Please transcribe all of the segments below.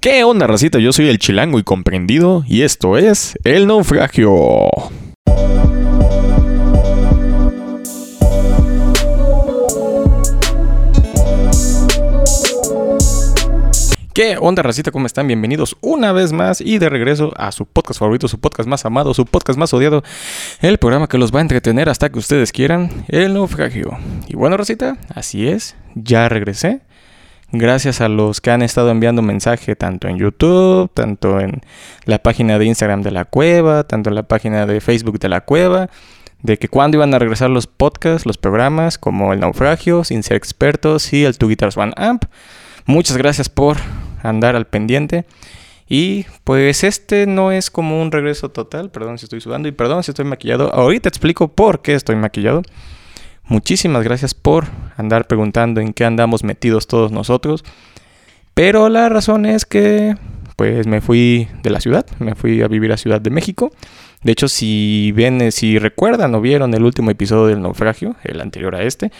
¿Qué onda, racita? Yo soy el chilango y comprendido y esto es El Naufragio. ¿Qué onda, racita? ¿Cómo están? Bienvenidos una vez más y de regreso a su podcast favorito, su podcast más amado, su podcast más odiado, el programa que los va a entretener hasta que ustedes quieran, El Naufragio. Y bueno, racita, así es, ya regresé. Gracias a los que han estado enviando mensaje tanto en YouTube, tanto en la página de Instagram de la cueva, tanto en la página de Facebook de la cueva, de que cuándo iban a regresar los podcasts, los programas como El Naufragio, Sin Ser Expertos y el Two Guitars One Amp. Muchas gracias por andar al pendiente. Y pues este no es como un regreso total, perdón si estoy sudando y perdón si estoy maquillado. Ahorita explico por qué estoy maquillado. Muchísimas gracias por andar preguntando en qué andamos metidos todos nosotros. Pero la razón es que pues me fui de la ciudad, me fui a vivir a Ciudad de México. De hecho, si ven, si recuerdan o vieron el último episodio del naufragio, el anterior a este,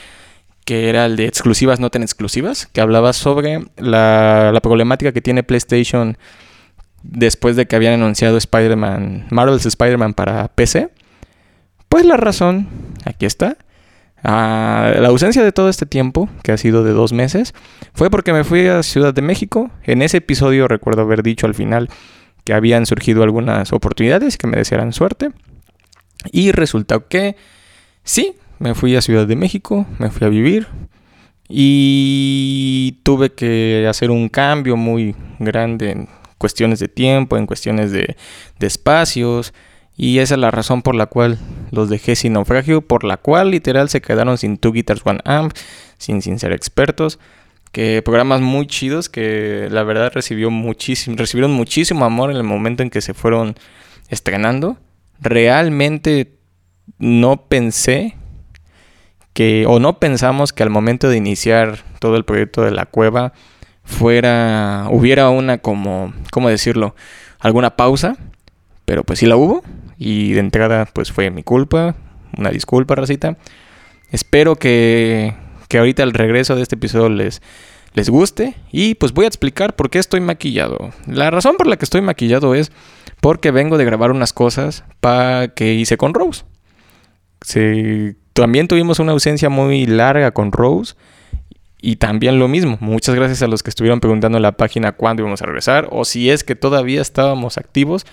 que era el de exclusivas no tan exclusivas, que hablaba sobre la, problemática que tiene PlayStation después de que habían anunciado Spider-Man, Marvel's Spider-Man para PC. Pues la razón, aquí está. Ah, la ausencia de todo este tiempo, que ha sido de dos meses, fue porque me fui a Ciudad de México. En ese episodio recuerdo haber dicho al final que habían surgido algunas oportunidades que me desearan suerte. Y resulta que sí, me fui a Ciudad de México, me fui a vivir y tuve que hacer un cambio muy grande en cuestiones de tiempo, en cuestiones de, espacios. Y esa es la razón por la cual los dejé sin naufragio, por la cual literal se quedaron sin Two Guitars One Amp, sin, sin ser expertos. Que programas muy chidos que la verdad recibió muchísimo, recibieron muchísimo amor en el momento en que se fueron estrenando. Realmente no pensé que o no pensamos que al momento de iniciar todo el proyecto de la cueva fuera hubiera una como cómo decirlo alguna pausa pero pues sí la hubo y de entrada pues fue mi culpa una disculpa racita. Espero que que ahorita el regreso de este episodio les les guste y pues voy a explicar por qué estoy maquillado. La razón por la que estoy maquillado es porque vengo de grabar unas cosas para que hice con Rose. Se también tuvimos una ausencia muy larga con Rose. Y también lo mismo, muchas gracias a los que estuvieron preguntando en la página cuándo íbamos a regresar, o si es que todavía estábamos activos,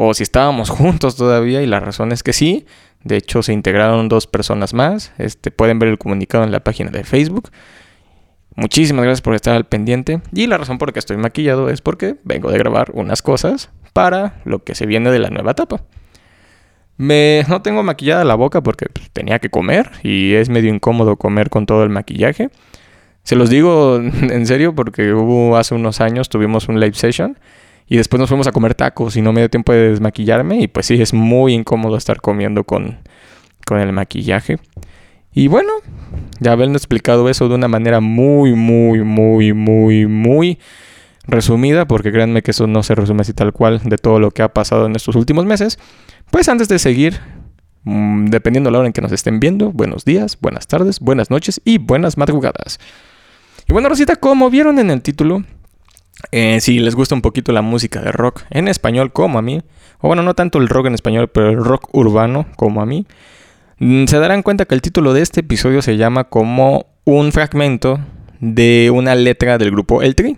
o si estábamos juntos todavía, y la razón es que sí. De hecho, se integraron dos personas más. Este, pueden ver el comunicado en la página de Facebook. Muchísimas gracias por estar al pendiente. Y la razón por la que estoy maquillado es porque vengo de grabar unas cosas para lo que se viene de la nueva etapa. Me, no tengo maquillada la boca porque pues, tenía que comer y es medio incómodo comer con todo el maquillaje. Se los digo en serio porque hubo hace unos años tuvimos un live session y después nos fuimos a comer tacos y no me dio tiempo de desmaquillarme y pues sí, es muy incómodo estar comiendo con, con el maquillaje. Y bueno, ya habiendo explicado eso de una manera muy, muy, muy, muy, muy resumida, porque créanme que eso no se resume así tal cual de todo lo que ha pasado en estos últimos meses. Pues antes de seguir, mm, dependiendo de la hora en que nos estén viendo, buenos días, buenas tardes, buenas noches y buenas madrugadas. Y bueno, Rosita, como vieron en el título, eh, si les gusta un poquito la música de rock en español como a mí, o bueno, no tanto el rock en español, pero el rock urbano como a mí, mm, se darán cuenta que el título de este episodio se llama como un fragmento de una letra del grupo El Tri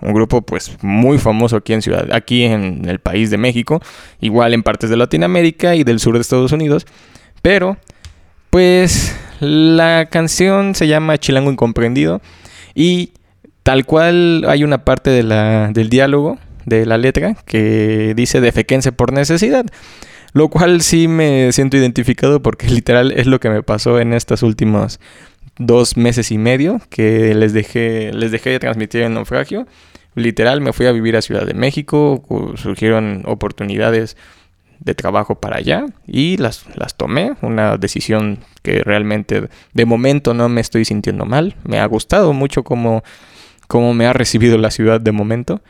un grupo pues muy famoso aquí en ciudad, aquí en el país de México, igual en partes de Latinoamérica y del sur de Estados Unidos, pero pues la canción se llama Chilango Incomprendido y tal cual hay una parte del diálogo de la letra que dice defequense por necesidad. Lo cual sí me siento identificado porque literal es lo que me pasó en estos últimos dos meses y medio que les dejé, les dejé de transmitir en naufragio. Literal, me fui a vivir a Ciudad de México, surgieron oportunidades de trabajo para allá y las, las tomé. Una decisión que realmente de momento no me estoy sintiendo mal. Me ha gustado mucho cómo, cómo me ha recibido la ciudad de momento.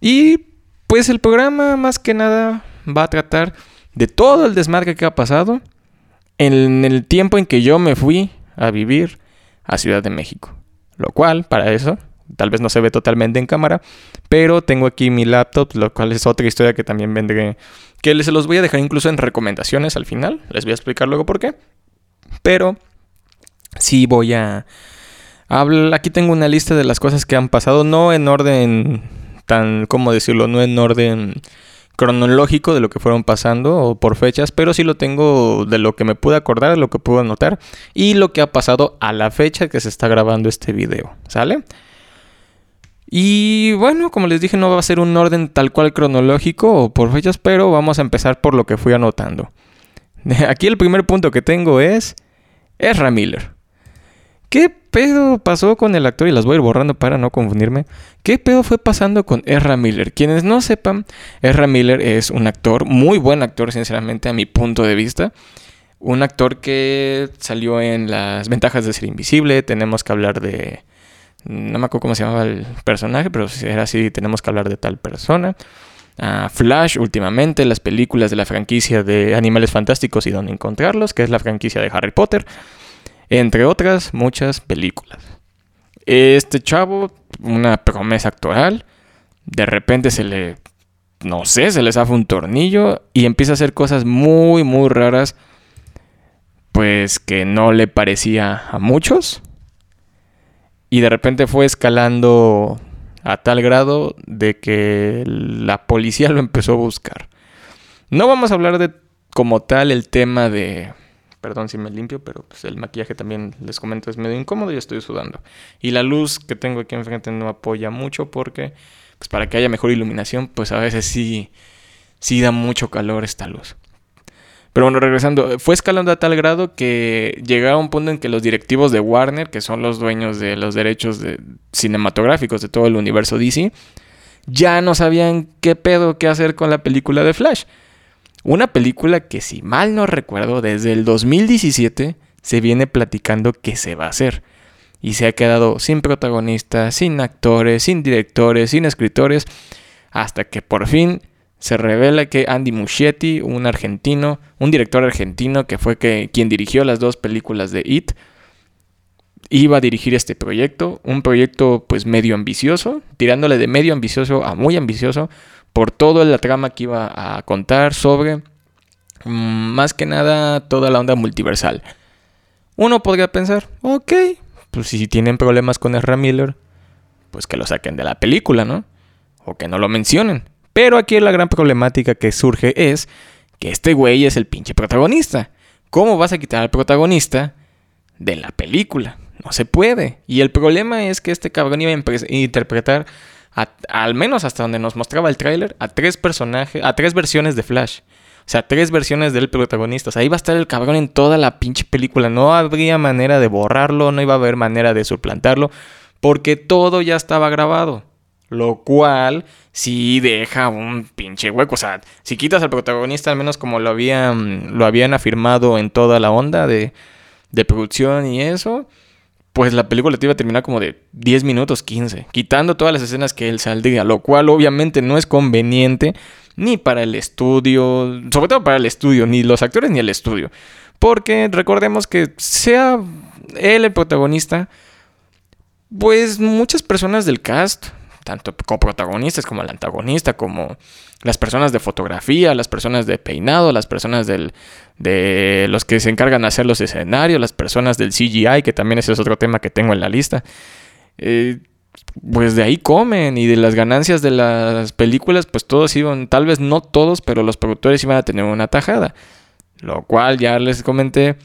Y pues el programa más que nada va a tratar de todo el desmarque que ha pasado en el tiempo en que yo me fui a vivir a Ciudad de México. Lo cual, para eso, Tal vez no se ve totalmente en cámara, pero tengo aquí mi laptop, lo cual es otra historia que también vendré, que se los voy a dejar incluso en recomendaciones al final. Les voy a explicar luego por qué. Pero sí voy a... Aquí tengo una lista de las cosas que han pasado, no en orden tan, ¿cómo decirlo? No en orden cronológico de lo que fueron pasando o por fechas, pero sí lo tengo de lo que me pude acordar, de lo que pude anotar y lo que ha pasado a la fecha que se está grabando este video, ¿sale? Y bueno, como les dije, no va a ser un orden tal cual cronológico o por fechas, pero vamos a empezar por lo que fui anotando. Aquí el primer punto que tengo es Ezra Miller. ¿Qué pedo pasó con el actor? Y las voy a ir borrando para no confundirme. ¿Qué pedo fue pasando con Ezra Miller? Quienes no sepan, Ezra Miller es un actor, muy buen actor, sinceramente, a mi punto de vista. Un actor que salió en Las ventajas de ser invisible. Tenemos que hablar de. No me acuerdo cómo se llamaba el personaje, pero si era así, tenemos que hablar de tal persona. Ah, Flash, últimamente, las películas de la franquicia de Animales Fantásticos y Dónde Encontrarlos, que es la franquicia de Harry Potter entre otras muchas películas. Este chavo, una promesa actoral, de repente se le, no sé, se le zafa un tornillo y empieza a hacer cosas muy, muy raras, pues que no le parecía a muchos. Y de repente fue escalando a tal grado de que la policía lo empezó a buscar. No vamos a hablar de como tal el tema de Perdón si me limpio, pero pues el maquillaje también les comento es medio incómodo y estoy sudando. Y la luz que tengo aquí enfrente no apoya mucho porque pues para que haya mejor iluminación, pues a veces sí sí da mucho calor esta luz. Pero bueno, regresando, fue escalando a tal grado que llegaba un punto en que los directivos de Warner, que son los dueños de los derechos de cinematográficos de todo el universo DC, ya no sabían qué pedo qué hacer con la película de Flash. Una película que si mal no recuerdo, desde el 2017 se viene platicando que se va a hacer. Y se ha quedado sin protagonistas, sin actores, sin directores, sin escritores, hasta que por fin se revela que Andy Muschietti, un argentino, un director argentino que fue que, quien dirigió las dos películas de It, iba a dirigir este proyecto, un proyecto pues medio ambicioso, tirándole de medio ambicioso a muy ambicioso, por toda la trama que iba a contar sobre, mm, más que nada, toda la onda multiversal. Uno podría pensar, ok, pues si tienen problemas con Ezra Miller, pues que lo saquen de la película, ¿no? O que no lo mencionen. Pero aquí la gran problemática que surge es que este güey es el pinche protagonista. ¿Cómo vas a quitar al protagonista de la película? No se puede. Y el problema es que este cabrón iba a interpretar al menos hasta donde nos mostraba el tráiler, a tres personajes, a tres versiones de Flash. O sea, tres versiones del protagonista. O sea, ahí va a estar el cabrón en toda la pinche película. No habría manera de borrarlo, no iba a haber manera de suplantarlo, porque todo ya estaba grabado. Lo cual sí deja un pinche hueco. O sea, si quitas al protagonista, al menos como lo habían, lo habían afirmado en toda la onda de, de producción y eso, pues la película te iba a terminar como de 10 minutos, 15, quitando todas las escenas que él saldría, lo cual obviamente no es conveniente ni para el estudio, sobre todo para el estudio, ni los actores ni el estudio. Porque recordemos que sea él el protagonista, pues muchas personas del cast, tanto coprotagonistas como el antagonista, como las personas de fotografía, las personas de peinado, las personas del, de los que se encargan de hacer los escenarios, las personas del CGI, que también ese es otro tema que tengo en la lista. Eh, pues de ahí comen y de las ganancias de las películas, pues todos iban, tal vez no todos, pero los productores iban a tener una tajada. Lo cual ya les comenté,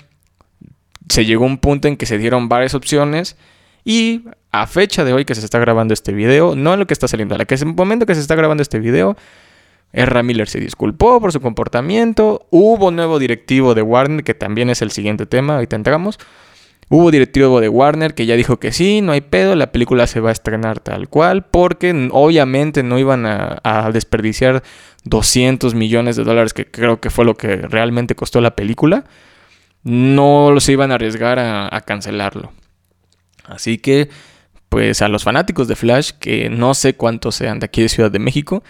se llegó a un punto en que se dieron varias opciones y a fecha de hoy que se está grabando este video, no en lo que está saliendo, a la que es el momento que se está grabando este video, Erra Miller se disculpó por su comportamiento. Hubo nuevo directivo de Warner, que también es el siguiente tema, ahorita entramos. Hubo directivo de Warner que ya dijo que sí, no hay pedo, la película se va a estrenar tal cual, porque obviamente no iban a, desperdiciar 200 millones de dólares, que creo que fue lo que realmente costó la película. No se iban a arriesgar a, a cancelarlo. Así que, pues a los fanáticos de Flash, que no sé cuántos sean de aquí de Ciudad de México,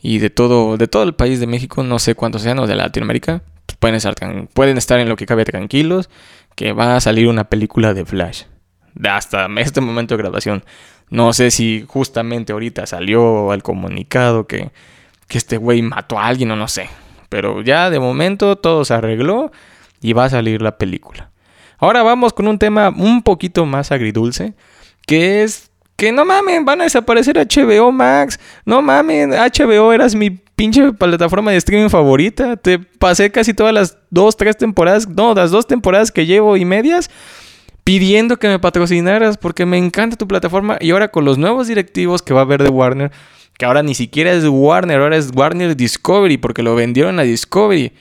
y de todo, de todo el país de México, no sé cuántos sean, o de Latinoamérica, pueden estar, pueden estar en lo que cabe tranquilos, que va a salir una película de Flash. hasta este momento de grabación. No sé si justamente ahorita salió el comunicado que, que este güey mató a alguien o no sé. Pero ya de momento todo se arregló y va a salir la película. Ahora vamos con un tema un poquito más agridulce, que es que no mamen, van a desaparecer HBO Max. No mamen, HBO eras mi pinche plataforma de streaming favorita. Te pasé casi todas las dos, tres temporadas, no, las dos temporadas que llevo y medias pidiendo que me patrocinaras porque me encanta tu plataforma y ahora con los nuevos directivos que va a haber de Warner, que ahora ni siquiera es Warner, ahora es Warner Discovery porque lo vendieron a Discovery.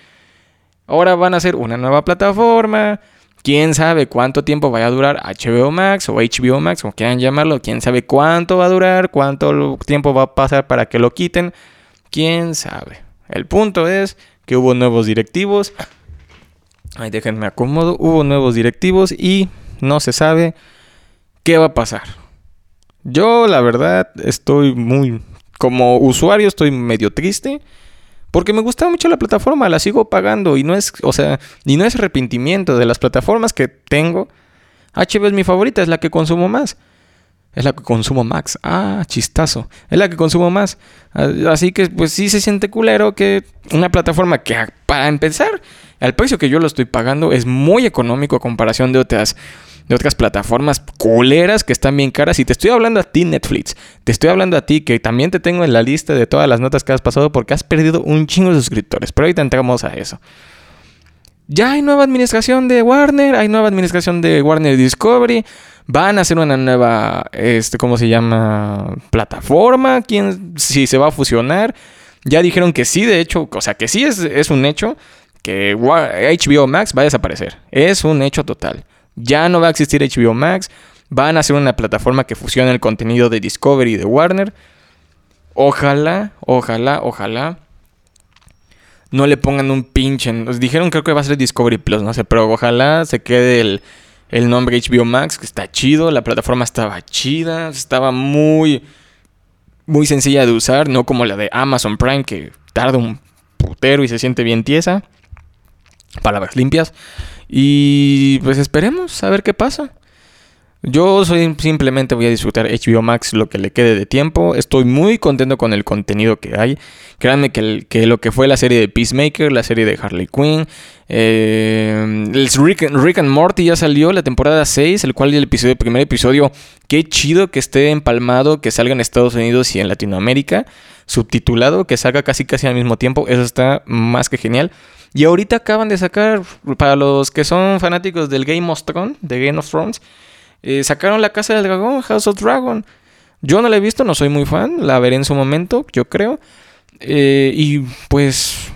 Ahora van a hacer una nueva plataforma. Quién sabe cuánto tiempo vaya a durar HBO Max o HBO Max, como quieran llamarlo. Quién sabe cuánto va a durar, cuánto tiempo va a pasar para que lo quiten. Quién sabe. El punto es que hubo nuevos directivos. Ay, déjenme acomodo. Hubo nuevos directivos y no se sabe qué va a pasar. Yo la verdad estoy muy, como usuario estoy medio triste. Porque me gusta mucho la plataforma, la sigo pagando y no es, o sea, y no es arrepentimiento de las plataformas que tengo. HBO es mi favorita, es la que consumo más. Es la que consumo más. Ah, chistazo. Es la que consumo más. Así que pues sí se siente culero que una plataforma que para empezar, el precio que yo lo estoy pagando es muy económico a comparación de otras de otras plataformas culeras que están bien caras. Y te estoy hablando a ti, Netflix. Te estoy hablando a ti, que también te tengo en la lista de todas las notas que has pasado porque has perdido un chingo de suscriptores. Pero ahorita entramos a eso. Ya hay nueva administración de Warner, hay nueva administración de Warner Discovery. Van a hacer una nueva, este, ¿cómo se llama? Plataforma. ¿Quién, si se va a fusionar? Ya dijeron que sí, de hecho, o sea, que sí es, es un hecho que HBO Max va a desaparecer. Es un hecho total. Ya no va a existir HBO Max. Van a hacer una plataforma que fusione el contenido de Discovery y de Warner. Ojalá, ojalá, ojalá. No le pongan un pinche. Nos dijeron creo que va a ser Discovery Plus, no sé, pero ojalá se quede el, el nombre HBO Max, que está chido. La plataforma estaba chida, estaba muy, muy sencilla de usar, no como la de Amazon Prime, que tarda un putero y se siente bien tiesa. Palabras limpias. Y pues esperemos a ver qué pasa. Yo simplemente voy a disfrutar HBO Max lo que le quede de tiempo. Estoy muy contento con el contenido que hay. Créanme que, lo que fue la serie de Peacemaker, la serie de Harley Quinn, eh, Rick, and Morty ya salió la temporada 6, el cual primer episodio, qué chido que esté empalmado, que salga en Estados Unidos y en Latinoamérica, subtitulado, que salga casi casi al mismo tiempo. Eso está más que genial. Y ahorita acaban de sacar, para los que son fanáticos del Game of Thrones, de Game of Thrones, eh, sacaron La Casa del Dragón, House of Dragon. Yo no la he visto, no soy muy fan, la veré en su momento, yo creo. Eh, y pues,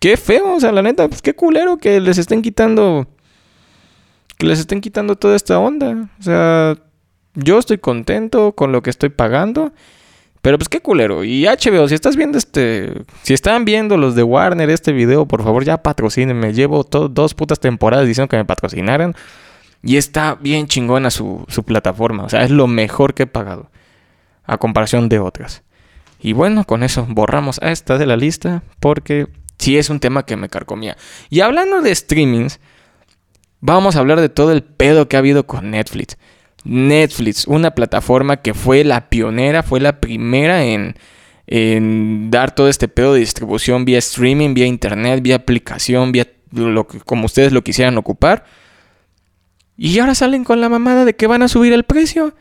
qué feo, o sea, la neta, pues qué culero que les estén quitando, que les estén quitando toda esta onda. O sea, yo estoy contento con lo que estoy pagando. Pero pues qué culero. Y HBO, si estás viendo este. Si están viendo los de Warner este video, por favor ya patrocínenme. Llevo dos putas temporadas diciendo que me patrocinaran. Y está bien chingona su, su plataforma. O sea, es lo mejor que he pagado. A comparación de otras. Y bueno, con eso borramos a esta de la lista. Porque sí es un tema que me carcomía. Y hablando de streamings. Vamos a hablar de todo el pedo que ha habido con Netflix. Netflix, una plataforma que fue la pionera, fue la primera en, dar todo este pedo de distribución vía streaming, vía internet, vía aplicación, vía lo que, como ustedes lo quisieran ocupar. Y ahora salen con la mamada de que van a subir el precio.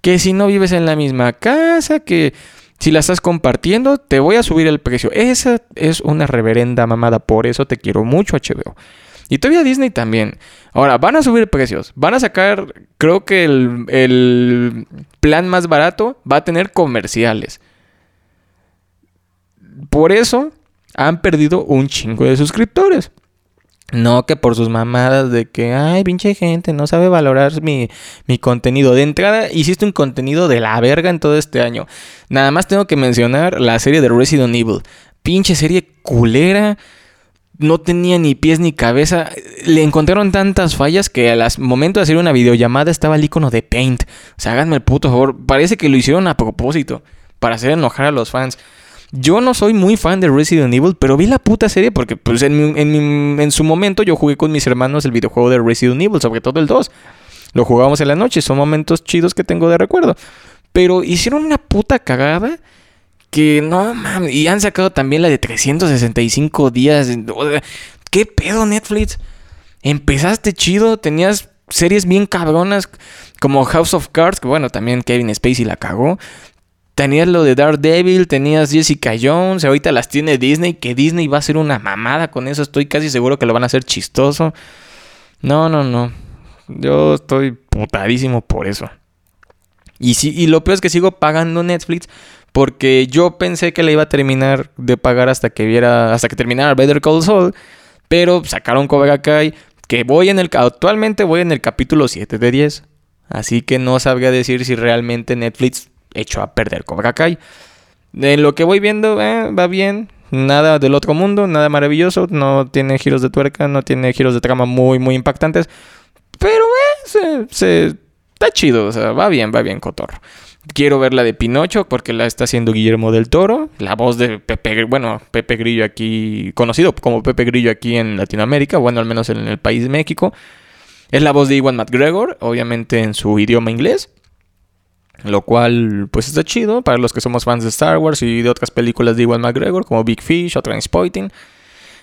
Que si no vives en la misma casa, que si la estás compartiendo, te voy a subir el precio. Esa es una reverenda mamada. Por eso te quiero mucho, HBO. Y todavía Disney también. Ahora, van a subir precios. Van a sacar, creo que el, plan más barato va a tener comerciales. Por eso han perdido un chingo de suscriptores. No que por sus mamadas de que, ay, pinche gente, no sabe valorar mi, mi, contenido. De entrada, hiciste un contenido de la verga en todo este año. Nada más tengo que mencionar la serie de Resident Evil. Pinche serie culera no tenía ni pies ni cabeza. Le encontraron tantas fallas que al momento de hacer una videollamada estaba el icono de Paint. O sea, háganme el puto favor. Parece que lo hicieron a propósito. Para hacer enojar a los fans. Yo no soy muy fan de Resident Evil, pero vi la puta serie porque pues, en, su momento yo jugué con mis hermanos el videojuego de Resident Evil, sobre todo el 2. lo jugábamos en la noche. Son momentos chidos que tengo de recuerdo. Pero hicieron una puta cagada que no mames. Y han sacado también la de 365 días. ¿Qué pedo, Netflix? Empezaste chido, tenías series bien cabronas como House of Cards, que bueno, también Kevin Spacey la cagó. Tenías lo de Daredevil, tenías Jessica Jones, ahorita las tiene Disney, que Disney va a ser una mamada con eso, estoy casi seguro que lo van a hacer chistoso. No, no, no. Yo estoy putadísimo por eso. Y, sí, y lo peor es que sigo pagando Netflix porque yo pensé que le iba a terminar de pagar hasta que viera, hasta que terminara Better Call Saul, pero sacaron Cobra Kai, que voy en el, actualmente voy en el capítulo 7 de 10. Así que no sabría decir si realmente Netflix hecho a perder Cobra Kai. De lo que voy viendo, eh, va bien. Nada del otro mundo, nada maravilloso. No tiene giros de tuerca, no tiene giros de trama muy, muy impactantes. Pero eh, se, está chido, o sea, va bien, va bien, Cotorro. Quiero ver la de Pinocho porque la está haciendo Guillermo del Toro. La voz de Pepe, bueno, Pepe Grillo aquí, conocido como Pepe Grillo aquí en Latinoamérica, bueno, al menos en el país de México. Es la voz de Iwan McGregor, obviamente en su idioma inglés. Lo cual, pues está chido para los que somos fans de Star Wars y de otras películas de Iwan McGregor, como Big Fish o Transporting.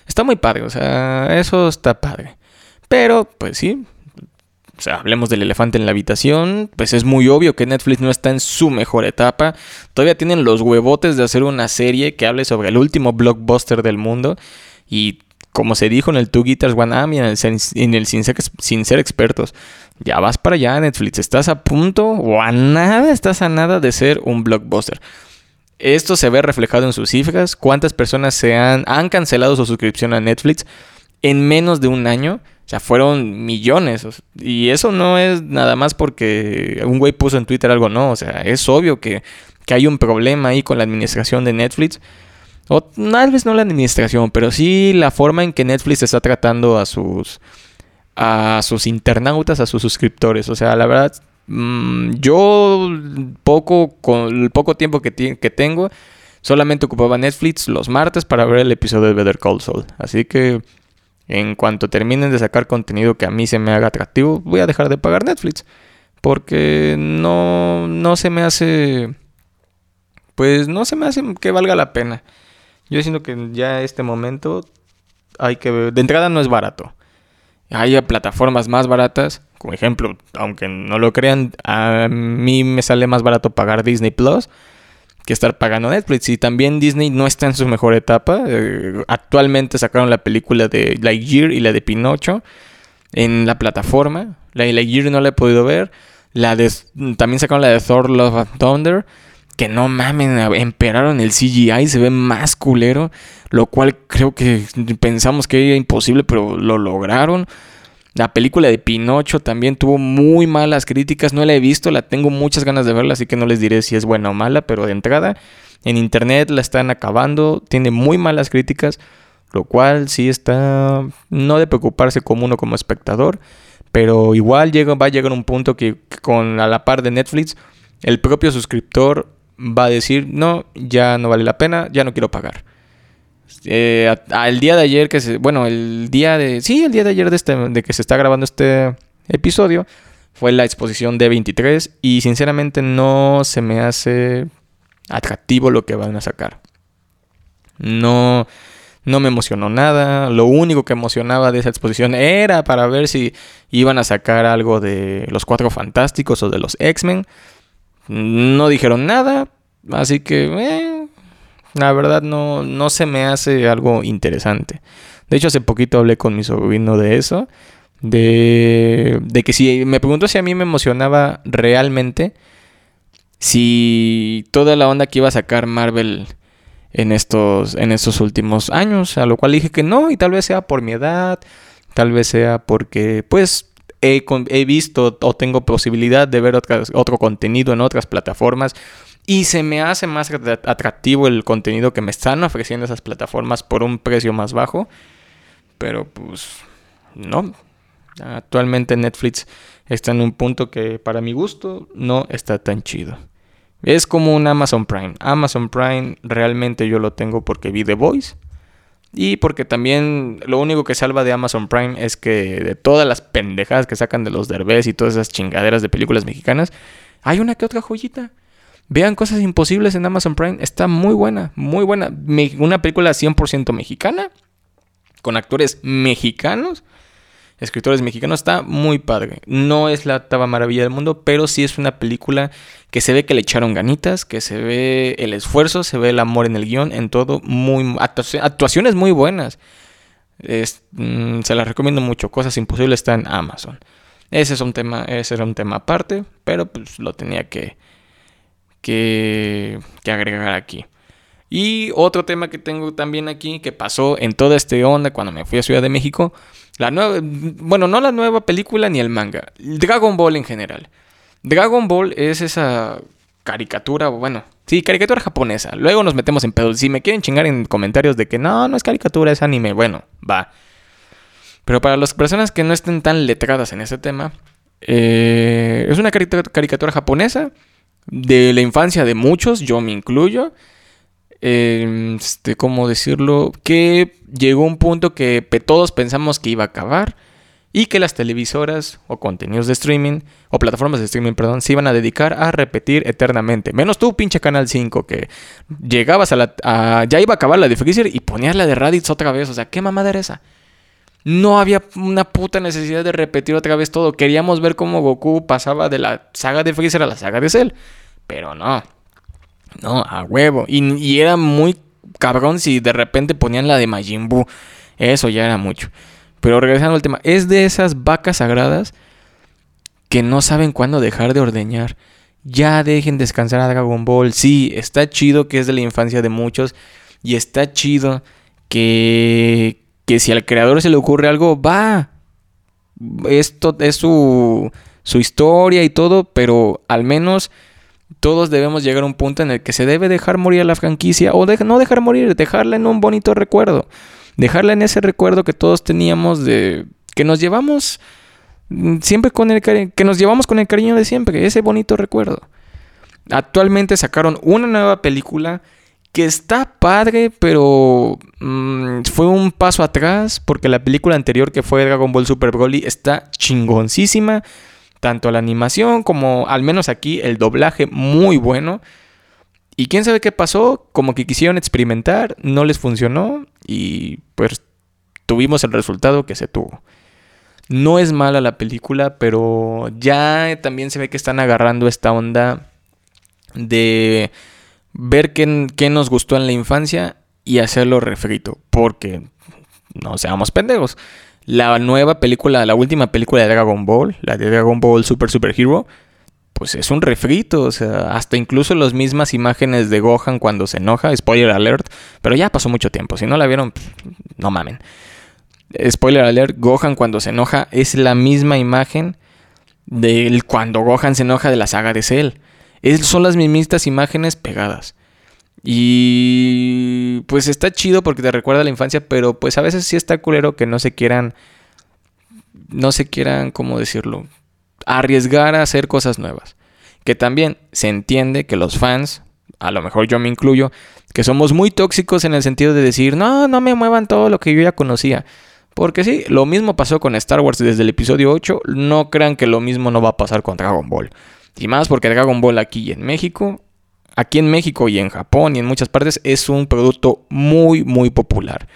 Está muy padre, o sea, eso está padre. Pero, pues sí, o sea, hablemos del elefante en la habitación, pues es muy obvio que Netflix no está en su mejor etapa. Todavía tienen los huevotes de hacer una serie que hable sobre el último blockbuster del mundo. Y como se dijo en el Two Guitars One Arm y en el, sin, ser, expertos, ya vas para allá Netflix, estás a punto o a nada, estás a nada de ser un blockbuster. Esto se ve reflejado en sus cifras, cuántas personas se han, han cancelado su suscripción a Netflix en menos de un año. O sea, fueron millones. Y eso no es nada más porque un güey puso en Twitter algo, no. O sea, es obvio que, que hay un problema ahí con la administración de Netflix. O tal vez no la administración, pero sí la forma en que Netflix está tratando a sus a sus internautas, a sus suscriptores. O sea, la verdad, mm, yo poco con el poco tiempo que, que tengo, solamente ocupaba Netflix los martes para ver el episodio de Better Call Saul. Así que en cuanto terminen de sacar contenido que a mí se me haga atractivo, voy a dejar de pagar Netflix. Porque no, no se me hace... Pues no se me hace que valga la pena. Yo siento que ya este momento hay que. De entrada no es barato. Hay plataformas más baratas. Como ejemplo, aunque no lo crean, a mí me sale más barato pagar Disney Plus que estar pagando Netflix. Y también Disney no está en su mejor etapa. Eh, actualmente sacaron la película de Lightyear y la de Pinocho en la plataforma. La de Lightyear no la he podido ver. La de, también sacaron la de Thor Love and Thunder que no mamen, emperaron el CGI, se ve más culero, lo cual creo que pensamos que era imposible, pero lo lograron. La película de Pinocho también tuvo muy malas críticas, no la he visto, la tengo muchas ganas de verla, así que no les diré si es buena o mala, pero de entrada en internet la están acabando, tiene muy malas críticas, lo cual sí está no de preocuparse como uno como espectador, pero igual llega, va a llegar un punto que con a la par de Netflix, el propio suscriptor va a decir, no, ya no vale la pena, ya no quiero pagar. Eh, al día de ayer que se, bueno, el día de, sí, el día de ayer de, este, de que se está grabando este episodio, fue la exposición de 23 y sinceramente no se me hace atractivo lo que van a sacar. No, no me emocionó nada. Lo único que emocionaba de esa exposición era para ver si iban a sacar algo de los Cuatro Fantásticos o de los X-Men. No dijeron nada, así que eh, la verdad no, no se me hace algo interesante. De hecho, hace poquito hablé con mi sobrino de eso. De, de que si me preguntó si a mí me emocionaba realmente si toda la onda que iba a sacar Marvel en estos, en estos últimos años, a lo cual dije que no, y tal vez sea por mi edad, tal vez sea porque, pues, he, visto o tengo posibilidad de ver otro contenido en otras plataformas y se me hace más atractivo el contenido que me están ofreciendo esas plataformas por un precio más bajo. Pero pues no. Actualmente Netflix está en un punto que para mi gusto no está tan chido. Es como un Amazon Prime. Amazon Prime realmente yo lo tengo porque vi The Voice. Y porque también lo único que salva de Amazon Prime es que de todas las pendejadas que sacan de los derbés y todas esas chingaderas de películas mexicanas, hay una que otra joyita. Vean Cosas Imposibles en Amazon Prime. Está muy buena, muy buena. una película 100% mexicana, con actores mexicanos, escritores mexicanos. Está muy padre. No es la octava maravilla del mundo, pero sí es una película que se ve que le echaron ganitas, que se ve el esfuerzo, se ve el amor en el guion, en todo, muy actuaciones muy buenas. Mm, se las recomiendo mucho. Cosas imposibles está en Amazon. Ese es un tema, ese era un tema aparte, pero pues lo tenía que, que, que agregar aquí. Y otro tema que tengo también aquí, que pasó en toda este onda cuando me fui a Ciudad de México, la nueva, bueno, no la nueva película ni el manga, Dragon Ball en general. Dragon Ball es esa caricatura, bueno, sí, caricatura japonesa. Luego nos metemos en pedo. Si me quieren chingar en comentarios de que no, no es caricatura, es anime, bueno, va. Pero para las personas que no estén tan letradas en ese tema, eh, es una caricatura japonesa de la infancia de muchos, yo me incluyo. Eh, este, ¿Cómo decirlo? Que llegó un punto que todos pensamos que iba a acabar y que las televisoras o contenidos de streaming o plataformas de streaming, perdón, se iban a dedicar a repetir eternamente. Menos tú, pinche Canal 5, que llegabas a la... ya iba a acabar la de Freezer y ponías la de Raditz otra vez. O sea, ¿qué mamada era esa? No había una puta necesidad de repetir otra vez todo. Queríamos ver cómo Goku pasaba de la saga de Freezer a la saga de Cell. Pero no. No, a huevo. Y, y era muy cabrón si de repente ponían la de Majin Buu. Eso ya era mucho. Pero regresando al tema, es de esas vacas sagradas que no saben cuándo dejar de ordeñar. Ya dejen descansar a Dragon Ball. Sí, está chido que es de la infancia de muchos. Y está chido que, que si al creador se le ocurre algo, va. Esto es su, su historia y todo, pero al menos todos debemos llegar a un punto en el que se debe dejar morir a la franquicia o no dejar morir, dejarla en un bonito recuerdo dejarla en ese recuerdo que todos teníamos de que nos llevamos mm, siempre con el que nos llevamos con el cariño de siempre, ese bonito recuerdo. Actualmente sacaron una nueva película que está padre, pero mm, fue un paso atrás porque la película anterior que fue Dragon Ball Super Broly está chingoncísima, tanto la animación como al menos aquí el doblaje muy bueno. Y quién sabe qué pasó, como que quisieron experimentar, no les funcionó y pues tuvimos el resultado que se tuvo. No es mala la película, pero ya también se ve que están agarrando esta onda de ver qué, nos gustó en la infancia y hacerlo refrito. Porque, no seamos pendejos, la nueva película, la última película de Dragon Ball, la de Dragon Ball Super Super Hero, pues es un refrito, o sea, hasta incluso las mismas imágenes de Gohan cuando se enoja, spoiler alert, pero ya pasó mucho tiempo, si no la vieron, no mamen. Spoiler alert, Gohan cuando se enoja es la misma imagen de cuando Gohan se enoja de la saga de Cell. Es, son las mismas imágenes pegadas. Y pues está chido porque te recuerda a la infancia, pero pues a veces sí está culero que no se quieran, no se quieran, ¿cómo decirlo? arriesgar a hacer cosas nuevas. Que también se entiende que los fans, a lo mejor yo me incluyo, que somos muy tóxicos en el sentido de decir, no, no me muevan todo lo que yo ya conocía. Porque sí, lo mismo pasó con Star Wars desde el episodio 8, no crean que lo mismo no va a pasar con Dragon Ball. Y más porque Dragon Ball aquí en México, aquí en México y en Japón y en muchas partes es un producto muy, muy popular.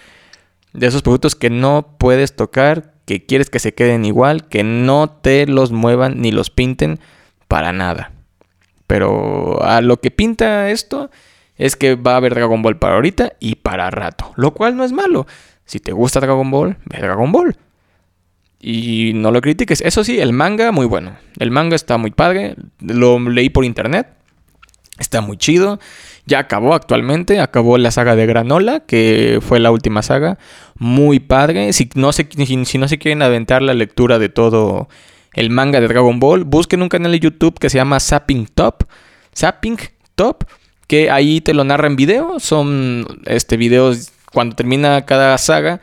De esos productos que no puedes tocar que quieres que se queden igual, que no te los muevan ni los pinten para nada. Pero a lo que pinta esto es que va a haber Dragon Ball para ahorita y para rato, lo cual no es malo. Si te gusta Dragon Ball, ve Dragon Ball. Y no lo critiques. Eso sí, el manga muy bueno. El manga está muy padre. Lo leí por internet. Está muy chido. Ya acabó actualmente, acabó la saga de Granola, que fue la última saga. Muy padre. Si no se, si no se quieren aventar la lectura de todo el manga de Dragon Ball, busquen un canal de YouTube que se llama Sapping Top. Sapping Top, que ahí te lo narra en video. Son este, videos cuando termina cada saga.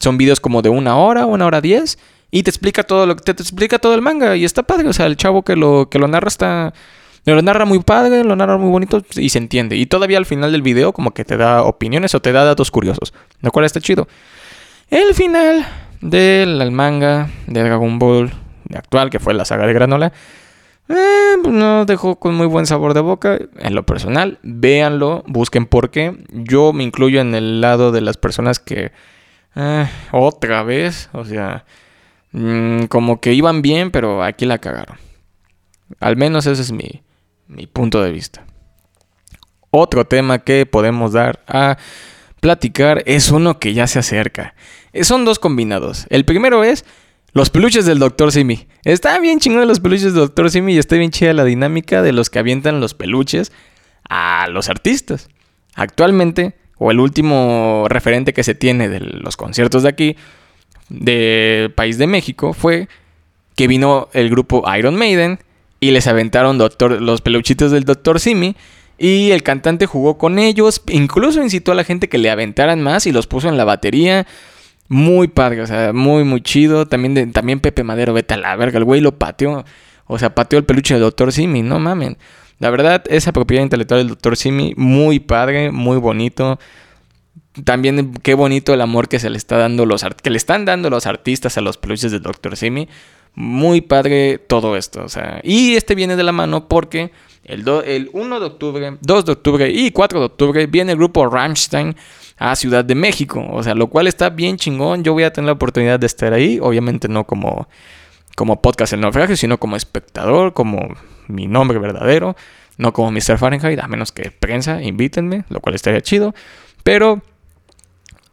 Son videos como de una hora, una hora diez. Y te explica todo lo te, te explica todo el manga. Y está padre. O sea, el chavo que lo, que lo narra está Lo narra muy padre, lo narra muy bonito y se entiende. Y todavía al final del video como que te da opiniones o te da datos curiosos. Lo cual está chido. El final del manga de Dragon Ball actual, que fue la saga de Granola, eh, no dejó con muy buen sabor de boca. En lo personal, véanlo, busquen por qué. Yo me incluyo en el lado de las personas que... Eh, otra vez, o sea, mm, como que iban bien, pero aquí la cagaron. Al menos ese es mi, mi punto de vista. Otro tema que podemos dar a platicar es uno que ya se acerca. Eh, son dos combinados. El primero es los peluches del Dr. Simi. Está bien chingón los peluches del Dr. Simi y está bien chida la dinámica de los que avientan los peluches a los artistas. Actualmente, o el último referente que se tiene de los conciertos de aquí, de País de México, fue que vino el grupo Iron Maiden y les aventaron los peluchitos del Dr. Simi. Y el cantante jugó con ellos, incluso incitó a la gente que le aventaran más y los puso en la batería. Muy padre, o sea, muy, muy chido. También, también Pepe Madero, vete a la verga. El güey lo pateó. O sea, pateó el peluche del Dr. Simi, no mamen. La verdad, esa propiedad intelectual del Dr. Simi, muy padre, muy bonito. También qué bonito el amor que se le está dando los que le están dando los artistas a los peluches del Dr. Simi. Muy padre todo esto, o sea, y este viene de la mano porque el, el 1 de octubre, 2 de octubre y 4 de octubre viene el grupo Rammstein a Ciudad de México. O sea, lo cual está bien chingón. Yo voy a tener la oportunidad de estar ahí. Obviamente no como, como podcast El Naufragio, sino como espectador, como mi nombre verdadero. No como Mr. Fahrenheit, a menos que prensa, invítenme, lo cual estaría chido. Pero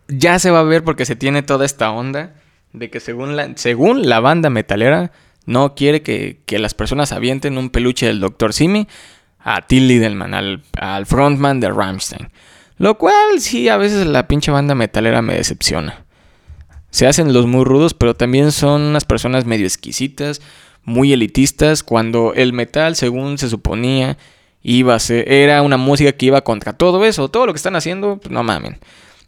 ya se va a ver porque se tiene toda esta onda de que según la, según la banda metalera no quiere que, que las personas avienten un peluche del Dr. Simi a Tilly Delman, al, al frontman de Rammstein. Lo cual sí, a veces la pinche banda metalera me decepciona. Se hacen los muy rudos, pero también son unas personas medio exquisitas, muy elitistas, cuando el metal, según se suponía, iba a ser, era una música que iba contra todo eso, todo lo que están haciendo, pues no mamen.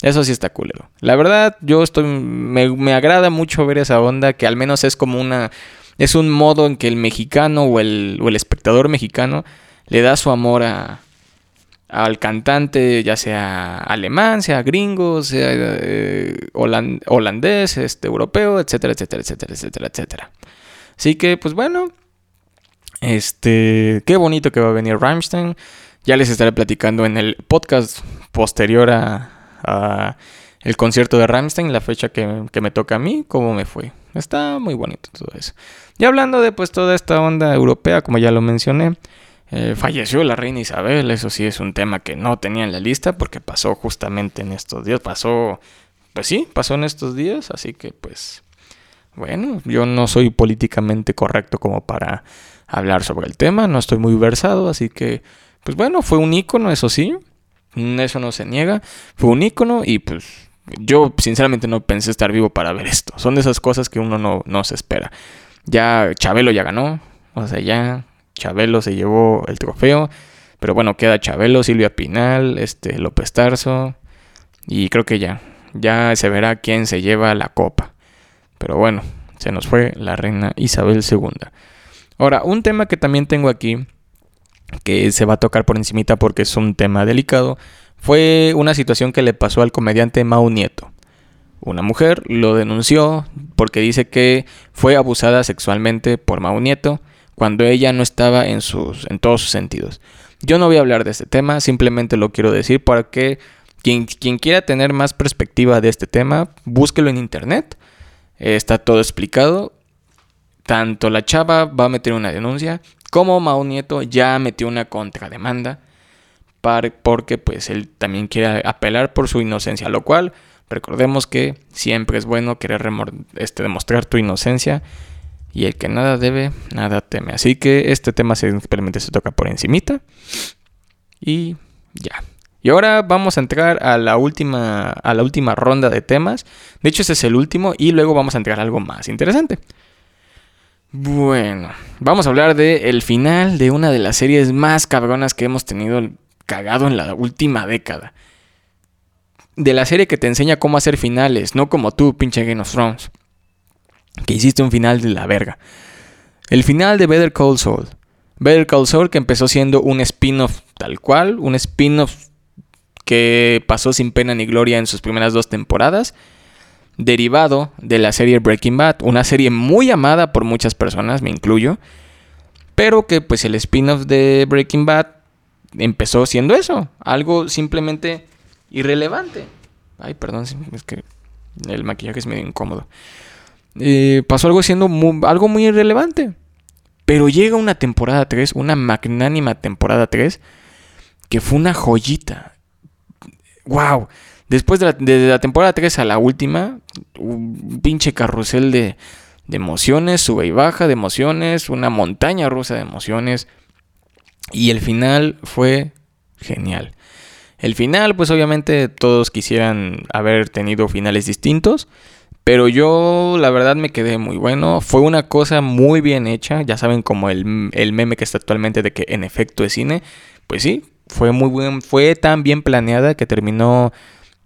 Eso sí está culero. La verdad, yo estoy. Me, me, agrada mucho ver esa onda, que al menos es como una. Es un modo en que el mexicano o el, o el espectador mexicano le da su amor a, al cantante, ya sea alemán, sea gringo, sea eh, holandés, este, europeo, etcétera, etcétera, etcétera, etcétera, etcétera. Así que, pues bueno, este, qué bonito que va a venir Rammstein. Ya les estaré platicando en el podcast posterior a, el concierto de Rammstein, la fecha que, que, me toca a mí, cómo me fue. Está muy bonito todo eso. Y hablando de pues toda esta onda europea, como ya lo mencioné, eh, falleció la reina Isabel, eso sí es un tema que no tenía en la lista porque pasó justamente en estos días, pasó, pues sí, pasó en estos días, así que pues, bueno, yo no soy políticamente correcto como para hablar sobre el tema, no estoy muy versado, así que, pues bueno, fue un ícono, eso sí, eso no se niega, fue un ícono y pues yo sinceramente no pensé estar vivo para ver esto, son de esas cosas que uno no, no se espera. Ya Chabelo ya ganó, o sea, ya Chabelo se llevó el trofeo. Pero bueno, queda Chabelo, Silvia Pinal, este, López Tarso. Y creo que ya. Ya se verá quién se lleva la copa. Pero bueno, se nos fue la reina Isabel II. Ahora, un tema que también tengo aquí, que se va a tocar por encimita porque es un tema delicado, fue una situación que le pasó al comediante Mau Nieto. Una mujer lo denunció porque dice que fue abusada sexualmente por Mau Nieto cuando ella no estaba en, sus, en todos sus sentidos. Yo no voy a hablar de este tema, simplemente lo quiero decir para que quien, quien quiera tener más perspectiva de este tema, búsquelo en internet. está todo explicado. Tanto la chava va a meter una denuncia, como Mao Nieto ya metió una contrademanda porque pues él también quiere apelar por su inocencia, lo cual recordemos que siempre es bueno querer este, demostrar tu inocencia y el que nada debe, nada teme. Así que este tema simplemente se toca por encimita. Y ya. Y ahora vamos a entrar a la última, a la última ronda de temas. De hecho, ese es el último y luego vamos a entrar a algo más interesante. Bueno, vamos a hablar de el final de una de las series más cabronas que hemos tenido cagado en la última década. De la serie que te enseña cómo hacer finales, no como tú, pinche Game of Thrones que hiciste un final de la verga. El final de Better Call Saul. Better Call Saul que empezó siendo un spin-off tal cual, un spin-off que pasó sin pena ni gloria en sus primeras dos temporadas, derivado de la serie Breaking Bad, una serie muy amada por muchas personas, me incluyo, pero que pues el spin-off de Breaking Bad empezó siendo eso, algo simplemente irrelevante. Ay, perdón, es que el maquillaje es medio incómodo. Eh, pasó algo siendo algo muy irrelevante. Pero llega una temporada 3, una magnánima temporada 3, que fue una joyita. ¡Wow! Después de la, temporada 3 a la última, un pinche carrusel de, de emociones, sube y baja de emociones, una montaña rusa de emociones. Y el final fue genial. El final, pues obviamente todos quisieran haber tenido finales distintos. Pero yo la verdad me quedé muy bueno. Fue una cosa muy bien hecha. Ya saben como el, el, meme que está actualmente de que en efecto es cine. Pues sí, fue muy buen, fue tan bien planeada que terminó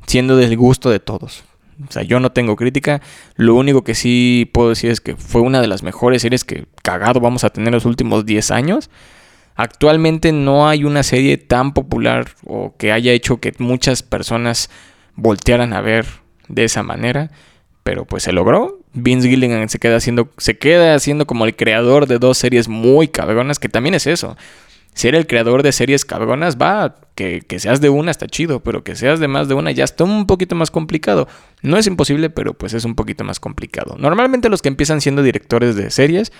siendo del gusto de todos. O sea, yo no tengo crítica. Lo único que sí puedo decir es que fue una de las mejores series que cagado vamos a tener los últimos 10 años. Actualmente no hay una serie tan popular o que haya hecho que muchas personas voltearan a ver de esa manera pero pues se logró. Vince Gilligan se queda haciendo, se queda haciendo como el creador de dos series muy cabronas, que también es eso. Ser el creador de series cabronas va, que, que, seas de una está chido, pero que seas de más de una ya está un poquito más complicado. No es imposible, pero pues es un poquito más complicado. Normalmente los que empiezan siendo directores de series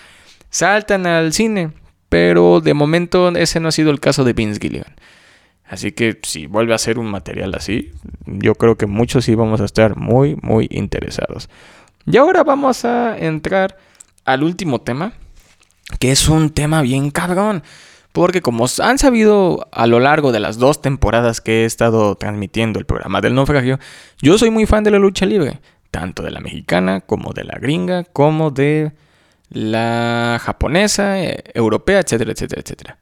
saltan al cine, pero de momento ese no ha sido el caso de Vince Gilligan. Así que si vuelve a ser un material así, yo creo que muchos sí vamos a estar muy, muy interesados. Y ahora vamos a entrar al último tema, que es un tema bien cabrón. Porque como han sabido a lo largo de las dos temporadas que he estado transmitiendo el programa del naufragio, yo soy muy fan de la lucha libre, tanto de la mexicana como de la gringa, como de la japonesa, eh, europea, etcétera, etcétera, etcétera.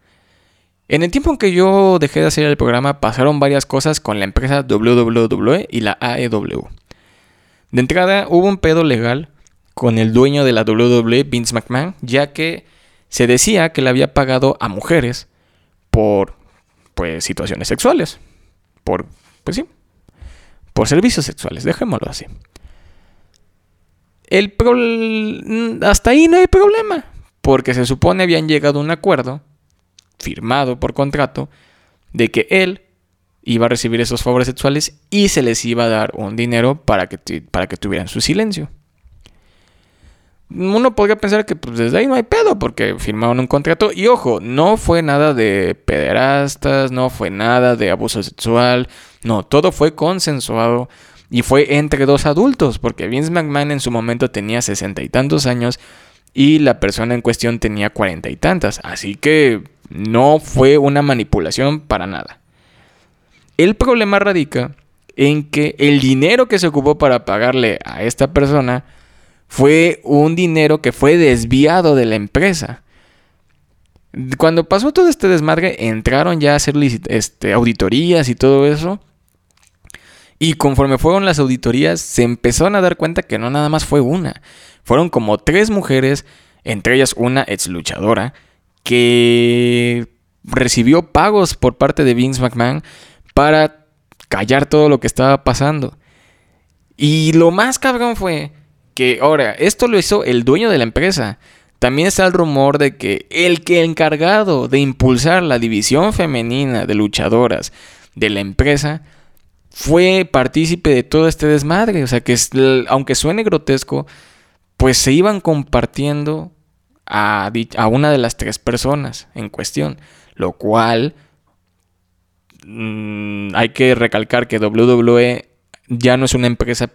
En el tiempo en que yo dejé de hacer el programa pasaron varias cosas con la empresa WWE y la AEW. De entrada hubo un pedo legal con el dueño de la WWE, Vince McMahon, ya que se decía que le había pagado a mujeres por pues situaciones sexuales. Por pues sí, por servicios sexuales, dejémoslo así. El hasta ahí no hay problema, porque se supone habían llegado a un acuerdo firmado por contrato de que él iba a recibir esos favores sexuales y se les iba a dar un dinero para que, para que tuvieran su silencio. Uno podría pensar que pues, desde ahí no hay pedo porque firmaron un contrato y ojo, no fue nada de pederastas, no fue nada de abuso sexual, no, todo fue consensuado y fue entre dos adultos porque Vince McMahon en su momento tenía sesenta y tantos años y la persona en cuestión tenía cuarenta y tantas, así que no fue una manipulación para nada. El problema radica en que el dinero que se ocupó para pagarle a esta persona fue un dinero que fue desviado de la empresa. Cuando pasó todo este desmadre, entraron ya a hacer este, auditorías y todo eso. Y conforme fueron las auditorías, se empezaron a dar cuenta que no nada más fue una. Fueron como tres mujeres, entre ellas una ex luchadora, que recibió pagos por parte de Vince McMahon para callar todo lo que estaba pasando. Y lo más cabrón fue que ahora, esto lo hizo el dueño de la empresa. También está el rumor de que el que encargado de impulsar la división femenina de luchadoras de la empresa fue partícipe de todo este desmadre. O sea que aunque suene grotesco, pues se iban compartiendo a, una de las tres personas en cuestión, lo cual mm, hay que recalcar que WWE ya no es una empresa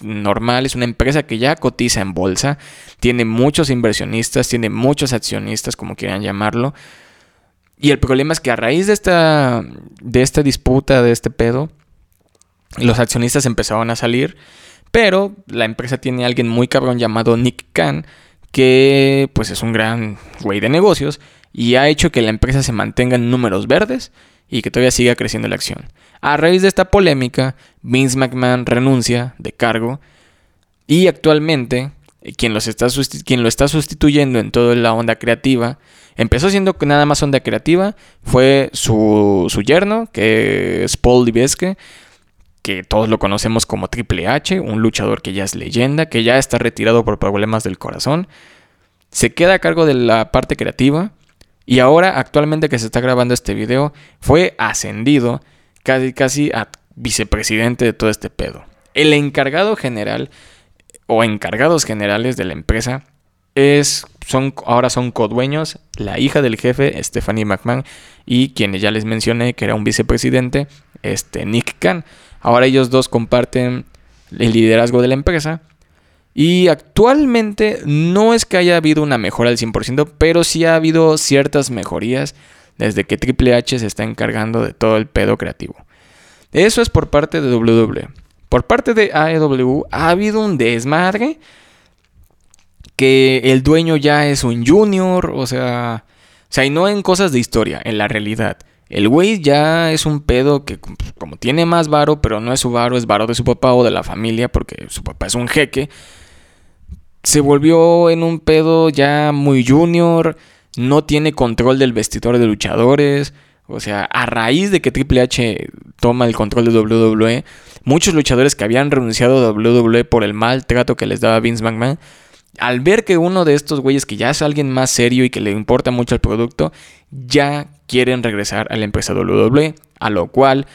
normal, es una empresa que ya cotiza en bolsa, tiene muchos inversionistas, tiene muchos accionistas, como quieran llamarlo. Y el problema es que a raíz de esta, de esta disputa, de este pedo, los accionistas empezaron a salir, pero la empresa tiene a alguien muy cabrón llamado Nick Khan, que pues es un gran güey de negocios y ha hecho que la empresa se mantenga en números verdes y que todavía siga creciendo la acción. A raíz de esta polémica, Vince McMahon renuncia de cargo y actualmente eh, quien, lo está sustituyendo en toda la onda creativa Empezó siendo nada más onda creativa. Fue su, su yerno, que es Paul Dibesque, que todos lo conocemos como Triple H, un luchador que ya es leyenda, que ya está retirado por problemas del corazón. Se queda a cargo de la parte creativa. Y ahora, actualmente que se está grabando este video, fue ascendido casi, casi a vicepresidente de todo este pedo. El encargado general o encargados generales de la empresa es, son, ahora son codueños la hija del jefe, Stephanie McMahon, y quienes ya les mencioné que era un vicepresidente, este Nick Khan. Ahora ellos dos comparten el liderazgo de la empresa. Y actualmente no es que haya habido una mejora al 100%, pero sí ha habido ciertas mejorías desde que Triple H se está encargando de todo el pedo creativo. Eso es por parte de WWE. Por parte de AEW ha habido un desmadre que el dueño ya es un junior, o sea, o sea, y no en cosas de historia, en la realidad. El güey ya es un pedo que como tiene más varo, pero no es su varo, es varo de su papá o de la familia, porque su papá es un jeque. Se volvió en un pedo ya muy junior, no tiene control del vestidor de luchadores. O sea, a raíz de que Triple H toma el control de WWE, muchos luchadores que habían renunciado a WWE por el mal trato que les daba Vince McMahon, al ver que uno de estos güeyes que ya es alguien más serio y que le importa mucho el producto, ya quieren regresar a la empresa WWE, a lo cual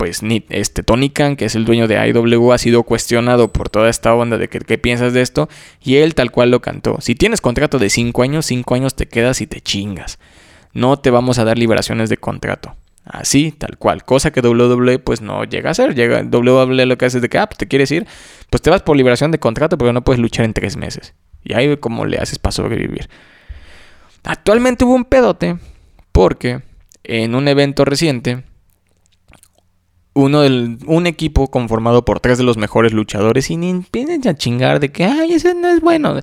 pues este Tony Khan, que es el dueño de IW, ha sido cuestionado por toda esta onda de que, qué piensas de esto, y él tal cual lo cantó. Si tienes contrato de 5 años, 5 años te quedas y te chingas. No te vamos a dar liberaciones de contrato. Así, tal cual. Cosa que WWE pues no llega a hacer. Llega, WWE lo que hace es de que, ah, pues, te quieres ir, pues te vas por liberación de contrato, pero no puedes luchar en 3 meses. Y ahí como le haces para sobrevivir. Actualmente hubo un pedote porque en un evento reciente, uno un equipo conformado por tres de los mejores luchadores y ni empiecen a chingar de que, ay, ese no es bueno.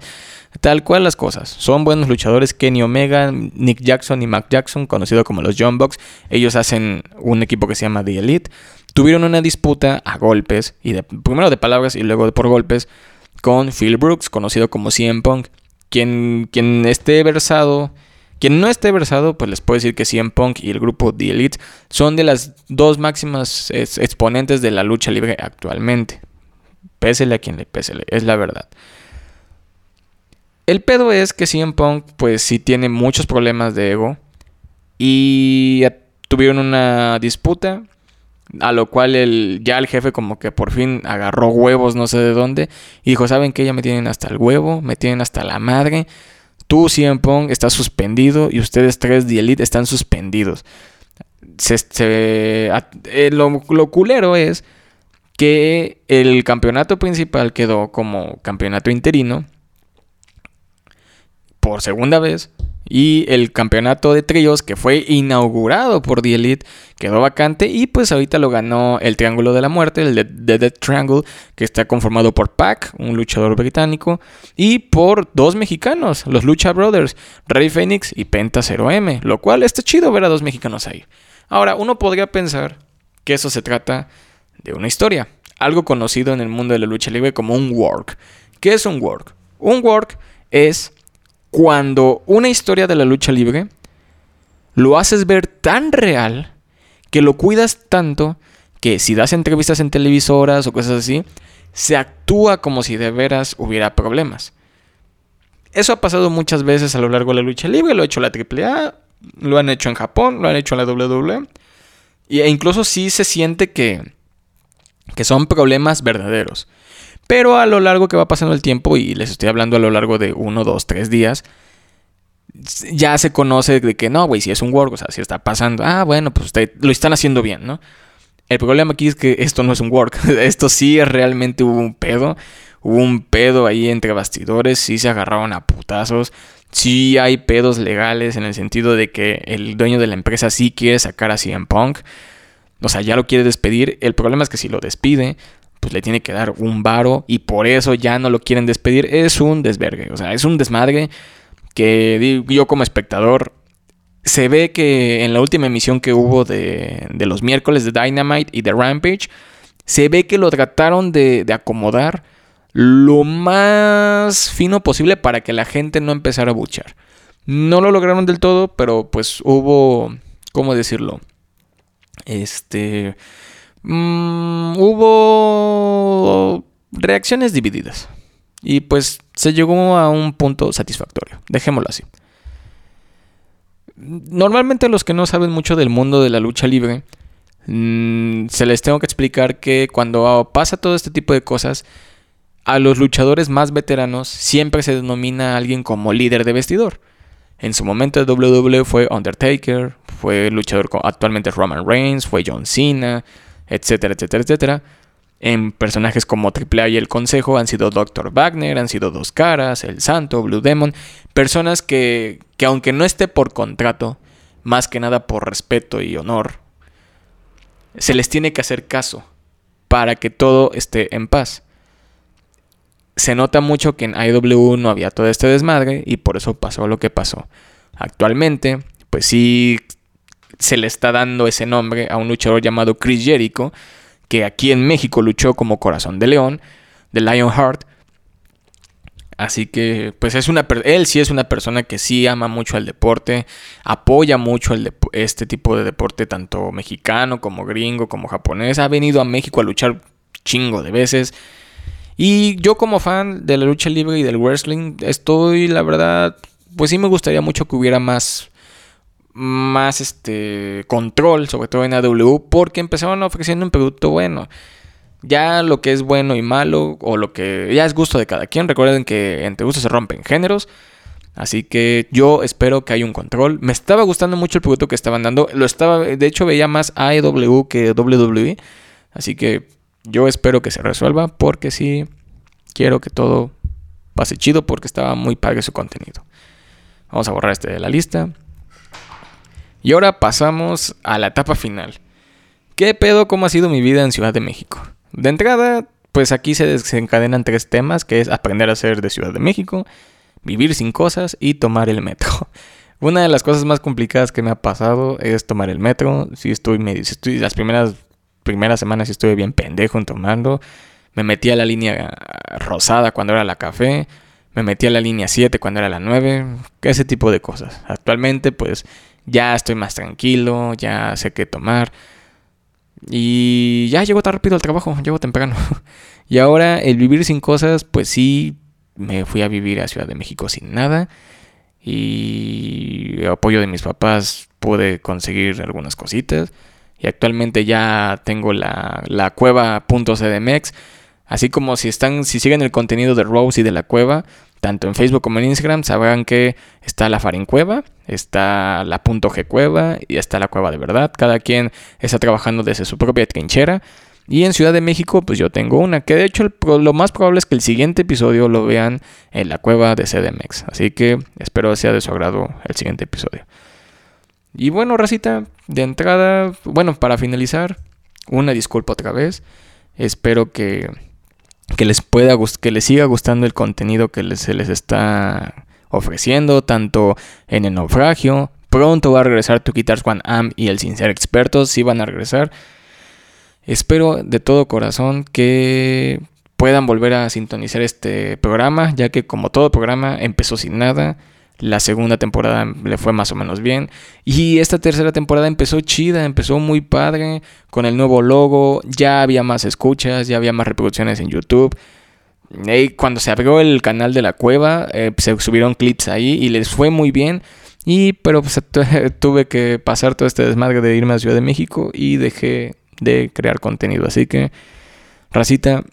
Tal cual las cosas. Son buenos luchadores. Kenny Omega, Nick Jackson y Mac Jackson, conocido como los John Bucks. Ellos hacen un equipo que se llama The Elite. Tuvieron una disputa a golpes, y primero de palabras y luego de por golpes, con Phil Brooks, conocido como CM Punk. Quien, quien esté versado, quien no esté versado, pues les puedo decir que CM Punk y el grupo The Elite son de las dos máximas exponentes de la lucha libre actualmente. Pésele a quien le pésele, es la verdad. El pedo es que CM Punk, pues sí tiene muchos problemas de ego. Y tuvieron una disputa. A lo cual el, ya el jefe como que por fin agarró huevos no sé de dónde. Y dijo, ¿saben qué? Ya me tienen hasta el huevo, me tienen hasta la madre. Tú, CM Punk, estás suspendido y ustedes tres de Elite están suspendidos. Eh, lo, lo culero es que el campeonato principal quedó como campeonato interino por segunda vez y el campeonato de tríos que fue inaugurado por The Elite quedó vacante y pues ahorita lo ganó el Triángulo de la Muerte, el de, Dead Triangle, que está conformado por Pac, un luchador británico, y por dos mexicanos, los Lucha Brothers, Rey Phoenix y Penta 0M, lo cual está chido ver a dos mexicanos ahí. Ahora, uno podría pensar que eso se trata de una historia, algo conocido en el mundo de la lucha libre como un work. ¿Qué es un work? Un work es cuando una historia de la lucha libre lo haces ver tan real que lo cuidas tanto que si das entrevistas en televisoras o cosas así, se actúa como si de veras hubiera problemas. Eso ha pasado muchas veces a lo largo de la lucha libre, lo ha hecho la AAA, lo han hecho en Japón, lo han hecho en la WWE. E incluso sí se siente que, que son problemas verdaderos. Pero a lo largo que va pasando el tiempo, y les estoy hablando a lo largo de uno, dos, tres días, ya se conoce de que no, güey, si es un work, o sea, si está pasando, ah, bueno, pues lo están haciendo bien, ¿no? El problema aquí es que esto no es un work, esto sí es realmente un pedo, hubo un pedo ahí entre bastidores, sí se agarraron a putazos, sí hay pedos legales en el sentido de que el dueño de la empresa sí quiere sacar a CM Punk, o sea, ya lo quiere despedir, el problema es que si lo despide, pues le tiene que dar un varo y por eso ya no lo quieren despedir. Es un desvergue, o sea, es un desmadre que yo como espectador se ve que en la última emisión que hubo de, de los miércoles de Dynamite y de Rampage, se ve que lo trataron de, de acomodar lo más fino posible para que la gente no empezara a buchar. No lo lograron del todo, pero pues hubo, ¿cómo decirlo? Este... Mm, hubo reacciones divididas. Y pues se llegó a un punto satisfactorio. Dejémoslo así. Normalmente los que no saben mucho del mundo de la lucha libre, mm, se les tengo que explicar que cuando pasa todo este tipo de cosas, a los luchadores más veteranos siempre se denomina a alguien como líder de vestidor. En su momento WWE fue Undertaker, fue luchador actualmente Roman Reigns, fue John Cena, etcétera, etcétera, etcétera. En personajes como AAA y El Consejo han sido Dr. Wagner, han sido Dos Caras, El Santo, Blue Demon. Personas que, que aunque no esté por contrato, más que nada por respeto y honor, se les tiene que hacer caso para que todo esté en paz. Se nota mucho que en IW no había todo este desmadre y por eso pasó lo que pasó. Actualmente, pues sí se le está dando ese nombre a un luchador llamado Chris Jericho, que aquí en México luchó como Corazón de León, de Lionheart. Así que, pues es una, él sí es una persona que sí ama mucho al deporte, apoya mucho el este tipo de deporte, tanto mexicano como gringo, como japonés. Ha venido a México a luchar chingo de veces. Y yo como fan de la lucha libre y del wrestling, estoy, la verdad, pues sí me gustaría mucho que hubiera más más este control, sobre todo en AW, porque empezaron ofreciendo un producto bueno. Ya lo que es bueno y malo, o lo que ya es gusto de cada quien, recuerden que entre gustos se rompen géneros. Así que yo espero que haya un control. Me estaba gustando mucho el producto que estaban dando. Lo estaba, de hecho, veía más AEW que WWE. Así que yo espero que se resuelva. Porque sí, quiero que todo pase chido. Porque estaba muy padre su contenido. Vamos a borrar este de la lista. Y ahora pasamos a la etapa final. ¿Qué pedo cómo ha sido mi vida en Ciudad de México? De entrada, pues aquí se desencadenan tres temas, que es aprender a ser de Ciudad de México, vivir sin cosas y tomar el metro. Una de las cosas más complicadas que me ha pasado es tomar el metro. Si estoy, medio, las primeras, primeras semanas estuve bien pendejo en tomando. Me metí a la línea rosada cuando era la café. Me metí a la línea 7 cuando era la 9. Ese tipo de cosas. Actualmente, pues ya estoy más tranquilo, ya sé qué tomar. Y ya llego tan rápido al trabajo, llego temprano. y ahora el vivir sin cosas, pues sí, me fui a vivir a Ciudad de México sin nada. Y apoyo de mis papás pude conseguir algunas cositas. Y actualmente ya tengo la, la cueva.cdmx. Así como si están, si siguen el contenido de Rose y de la cueva, tanto en Facebook como en Instagram, sabrán que está la Cueva, está la punto G Cueva y está la Cueva de Verdad. Cada quien está trabajando desde su propia trinchera. Y en Ciudad de México, pues yo tengo una, que de hecho lo más probable es que el siguiente episodio lo vean en la cueva de CDMX. Así que espero sea de su agrado el siguiente episodio. Y bueno, Racita, de entrada, bueno, para finalizar, una disculpa otra vez. Espero que que les pueda que les siga gustando el contenido que se les está ofreciendo, tanto en el naufragio. Pronto va a regresar Tu Guitars One Am y el Sin Ser Expertos, sí van a regresar. Espero de todo corazón que puedan volver a sintonizar este programa, ya que como todo programa empezó sin nada la segunda temporada le fue más o menos bien. Y esta tercera temporada empezó chida, empezó muy padre, con el nuevo logo, ya había más escuchas, ya había más reproducciones en YouTube. Y cuando se abrió el canal de la cueva, eh, se subieron clips ahí y les fue muy bien. Y pero pues, tuve que pasar todo este desmadre de irme a Ciudad de México y dejé de crear contenido. Así que, racita,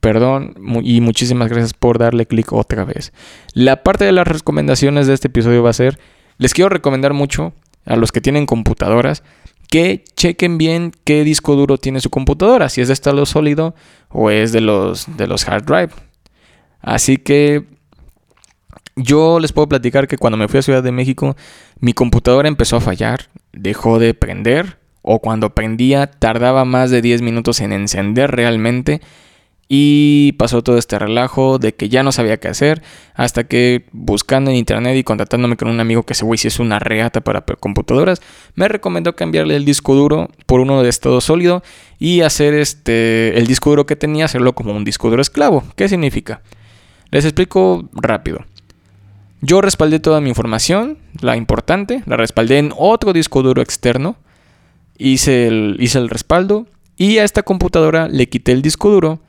perdón y muchísimas gracias por darle clic otra vez. La parte de las recomendaciones de este episodio va a ser, les quiero recomendar mucho a los que tienen computadoras que chequen bien qué disco duro tiene su computadora, si es de estado sólido o es de los, de los hard drive. Así que yo les puedo platicar que cuando me fui a Ciudad de México, mi computadora empezó a fallar, dejó de prender, o cuando prendía tardaba más de 10 minutos en encender realmente y pasó todo este relajo de que ya no sabía qué hacer, hasta que buscando en internet y contactándome con un amigo que ese güey si es una reata para computadoras, me recomendó cambiarle el disco duro por uno de estado sólido y hacer este el disco duro que tenía hacerlo como un disco duro esclavo. ¿Qué significa? Les explico rápido. Yo respaldé toda mi información, la importante, la respaldé en otro disco duro externo. Hice hice el respaldo y a esta computadora le quité el disco duro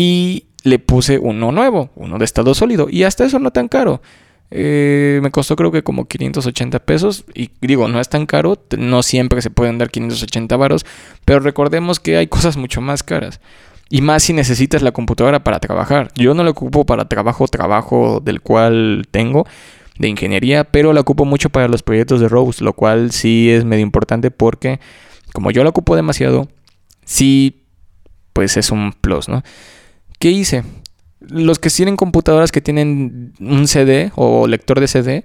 y le puse uno nuevo, uno de estado sólido. Y hasta eso no tan caro. Eh, me costó creo que como 580 pesos. Y digo, no es tan caro. No siempre se pueden dar 580 varos. Pero recordemos que hay cosas mucho más caras. Y más si necesitas la computadora para trabajar. Yo no la ocupo para trabajo, trabajo del cual tengo de ingeniería, pero la ocupo mucho para los proyectos de Rose, lo cual sí es medio importante porque como yo la ocupo demasiado, sí, pues es un plus, ¿no? ¿Qué hice? Los que tienen computadoras que tienen un CD o lector de CD,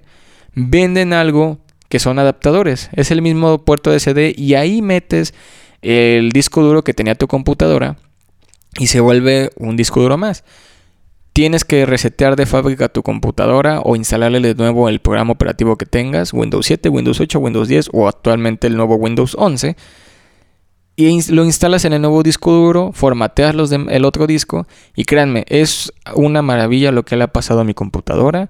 venden algo que son adaptadores. Es el mismo puerto de CD y ahí metes el disco duro que tenía tu computadora y se vuelve un disco duro más. Tienes que resetear de fábrica tu computadora o instalarle de nuevo el programa operativo que tengas, Windows 7, Windows 8, Windows 10 o actualmente el nuevo Windows 11 y lo instalas en el nuevo disco duro, formateas los el otro disco y créanme, es una maravilla lo que le ha pasado a mi computadora.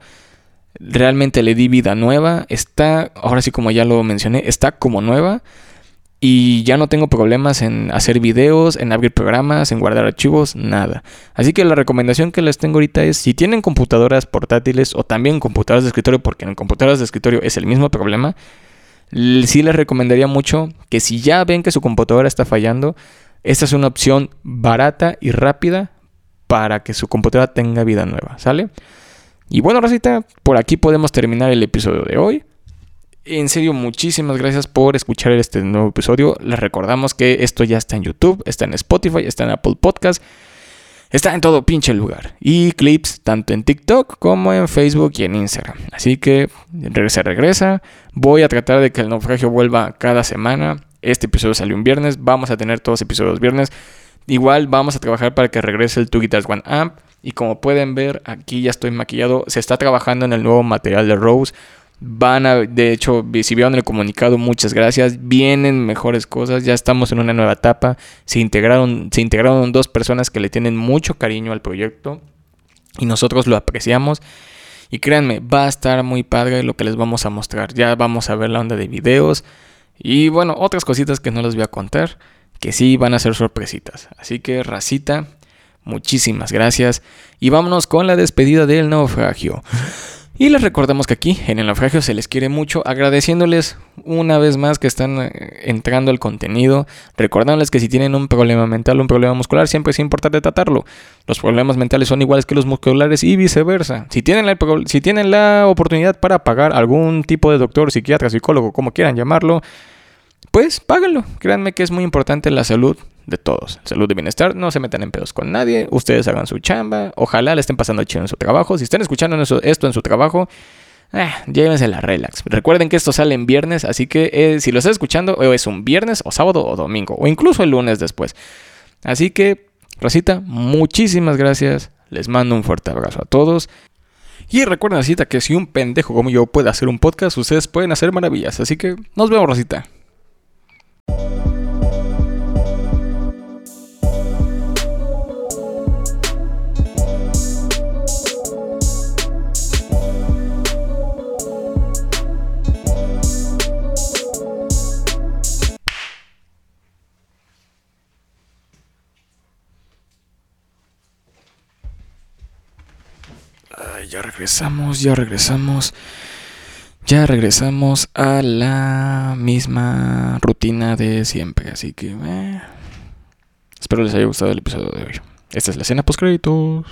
Realmente le di vida nueva, está, ahora sí como ya lo mencioné, está como nueva y ya no tengo problemas en hacer videos, en abrir programas, en guardar archivos, nada. Así que la recomendación que les tengo ahorita es si tienen computadoras portátiles o también computadoras de escritorio, porque en computadoras de escritorio es el mismo problema, sí les recomendaría mucho que si ya ven que su computadora está fallando, esta es una opción barata y rápida para que su computadora tenga vida nueva, ¿sale? Y bueno, Rosita, por aquí podemos terminar el episodio de hoy. En serio, muchísimas gracias por escuchar este nuevo episodio. Les recordamos que esto ya está en YouTube, está en Spotify, está en Apple Podcast. Está en todo pinche lugar. Y clips tanto en TikTok como en Facebook y en Instagram. Así que regresa, regresa. Voy a tratar de que el naufragio vuelva cada semana. Este episodio salió un viernes. Vamos a tener todos episodios viernes. Igual vamos a trabajar para que regrese el Two Guitars One Amp. Y como pueden ver, aquí ya estoy maquillado. Se está trabajando en el nuevo material de Rose. Van a, de hecho, si vieron el comunicado, muchas gracias. Vienen mejores cosas, ya estamos en una nueva etapa. Se integraron, se integraron dos personas que le tienen mucho cariño al proyecto y nosotros lo apreciamos. Y créanme, va a estar muy padre lo que les vamos a mostrar. Ya vamos a ver la onda de videos y bueno, otras cositas que no les voy a contar, que sí van a ser sorpresitas. Así que, racita, muchísimas gracias y vámonos con la despedida del naufragio. Y les recordamos que aquí en el naufragio se les quiere mucho, agradeciéndoles una vez más que están eh, entrando al contenido, recordándoles que si tienen un problema mental o un problema muscular, siempre es importante tratarlo. Los problemas mentales son iguales que los musculares y viceversa. Si tienen la, si tienen la oportunidad para pagar algún tipo de doctor, psiquiatra, psicólogo, como quieran llamarlo, pues páganlo. Créanme que es muy importante la salud de todos. Salud y bienestar, no se metan en pedos con nadie, ustedes hagan su chamba, ojalá le estén pasando chido en su trabajo. Si están escuchando esto en su trabajo, eh, llévense la relax. Recuerden que esto sale en viernes, así que eh, si lo estás escuchando, o es un viernes, o sábado, o domingo, o incluso el lunes después. Así que, Rosita, muchísimas gracias. Les mando un fuerte abrazo a todos. Y recuerden, Rosita, que si un pendejo como yo puede hacer un podcast, ustedes pueden hacer maravillas. Así que nos vemos, Rosita. Ya regresamos, ya regresamos. Ya regresamos a la misma rutina de siempre. Así que eh, espero les haya gustado el episodio de hoy. Esta es la escena post créditos.